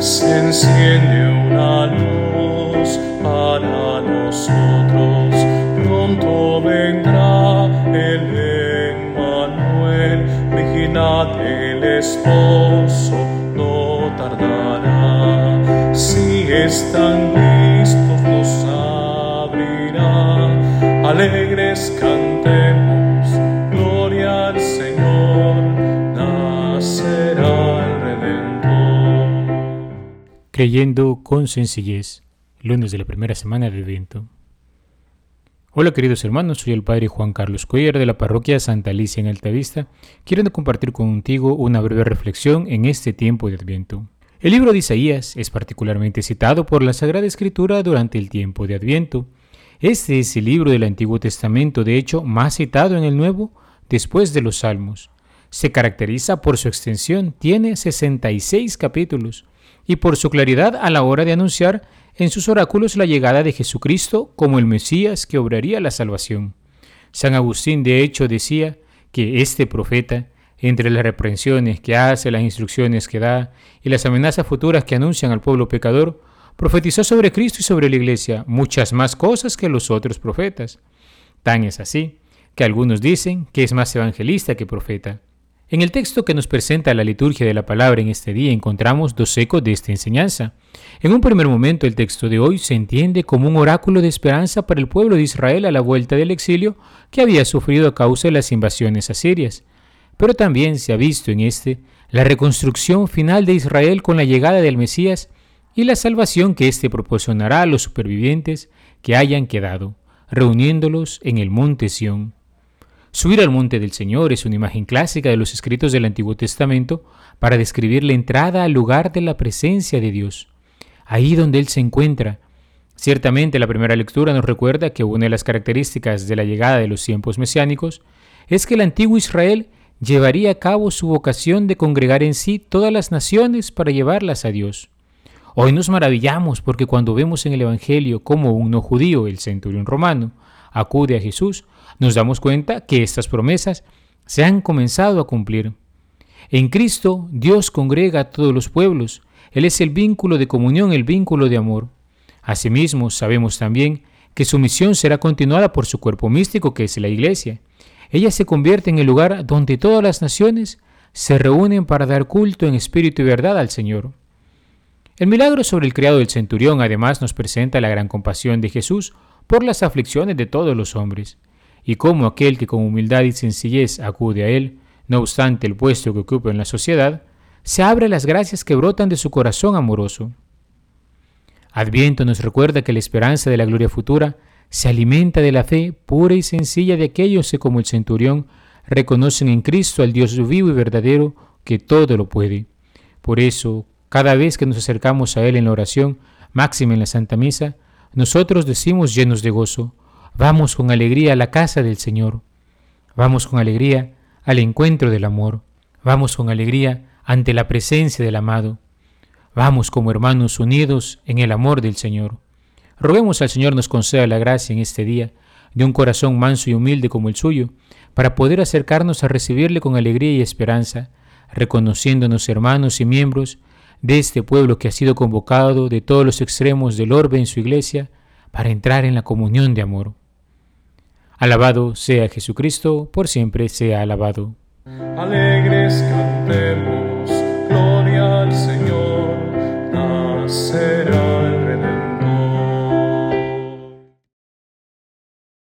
se enciende una luz para nosotros. Pronto vendrá el Emmanuel, vigilad el esposo, no tardará. Si están listos, nos abrirá. Alegres cantemos, Creyendo con sencillez, lunes de la primera semana de Adviento. Hola queridos hermanos, soy el Padre Juan Carlos Cuellar de la Parroquia Santa Alicia en Altavista, quiero compartir contigo una breve reflexión en este tiempo de Adviento. El libro de Isaías es particularmente citado por la Sagrada Escritura durante el tiempo de Adviento. Este es el libro del Antiguo Testamento, de hecho, más citado en el Nuevo después de los Salmos. Se caracteriza por su extensión, tiene 66 capítulos, y por su claridad a la hora de anunciar en sus oráculos la llegada de Jesucristo como el Mesías que obraría la salvación. San Agustín de hecho decía que este profeta, entre las reprensiones que hace, las instrucciones que da y las amenazas futuras que anuncian al pueblo pecador, profetizó sobre Cristo y sobre la Iglesia muchas más cosas que los otros profetas. Tan es así que algunos dicen que es más evangelista que profeta. En el texto que nos presenta la liturgia de la palabra en este día encontramos dos ecos de esta enseñanza. En un primer momento el texto de hoy se entiende como un oráculo de esperanza para el pueblo de Israel a la vuelta del exilio que había sufrido a causa de las invasiones asirias. Pero también se ha visto en este la reconstrucción final de Israel con la llegada del Mesías y la salvación que éste proporcionará a los supervivientes que hayan quedado, reuniéndolos en el monte Sión. Subir al monte del Señor es una imagen clásica de los escritos del Antiguo Testamento para describir la entrada al lugar de la presencia de Dios, ahí donde Él se encuentra. Ciertamente la primera lectura nos recuerda que una de las características de la llegada de los tiempos mesiánicos es que el antiguo Israel llevaría a cabo su vocación de congregar en sí todas las naciones para llevarlas a Dios. Hoy nos maravillamos porque cuando vemos en el Evangelio cómo un no judío, el centurión romano, acude a Jesús, nos damos cuenta que estas promesas se han comenzado a cumplir. En Cristo Dios congrega a todos los pueblos, Él es el vínculo de comunión, el vínculo de amor. Asimismo, sabemos también que su misión será continuada por su cuerpo místico, que es la Iglesia. Ella se convierte en el lugar donde todas las naciones se reúnen para dar culto en espíritu y verdad al Señor. El milagro sobre el criado del centurión además nos presenta la gran compasión de Jesús por las aflicciones de todos los hombres, y cómo aquel que con humildad y sencillez acude a Él, no obstante el puesto que ocupa en la sociedad, se abre las gracias que brotan de su corazón amoroso. Adviento nos recuerda que la esperanza de la gloria futura se alimenta de la fe pura y sencilla de aquellos que como el centurión reconocen en Cristo al Dios vivo y verdadero que todo lo puede. Por eso, cada vez que nos acercamos a Él en la oración, máxima en la Santa Misa, nosotros decimos llenos de gozo, vamos con alegría a la casa del Señor, vamos con alegría al encuentro del amor, vamos con alegría ante la presencia del amado, vamos como hermanos unidos en el amor del Señor. Roguemos al Señor nos conceda la gracia en este día de un corazón manso y humilde como el suyo, para poder acercarnos a recibirle con alegría y esperanza, reconociéndonos hermanos y miembros de este pueblo que ha sido convocado de todos los extremos del orbe en su iglesia para entrar en la comunión de amor. Alabado sea Jesucristo, por siempre sea alabado.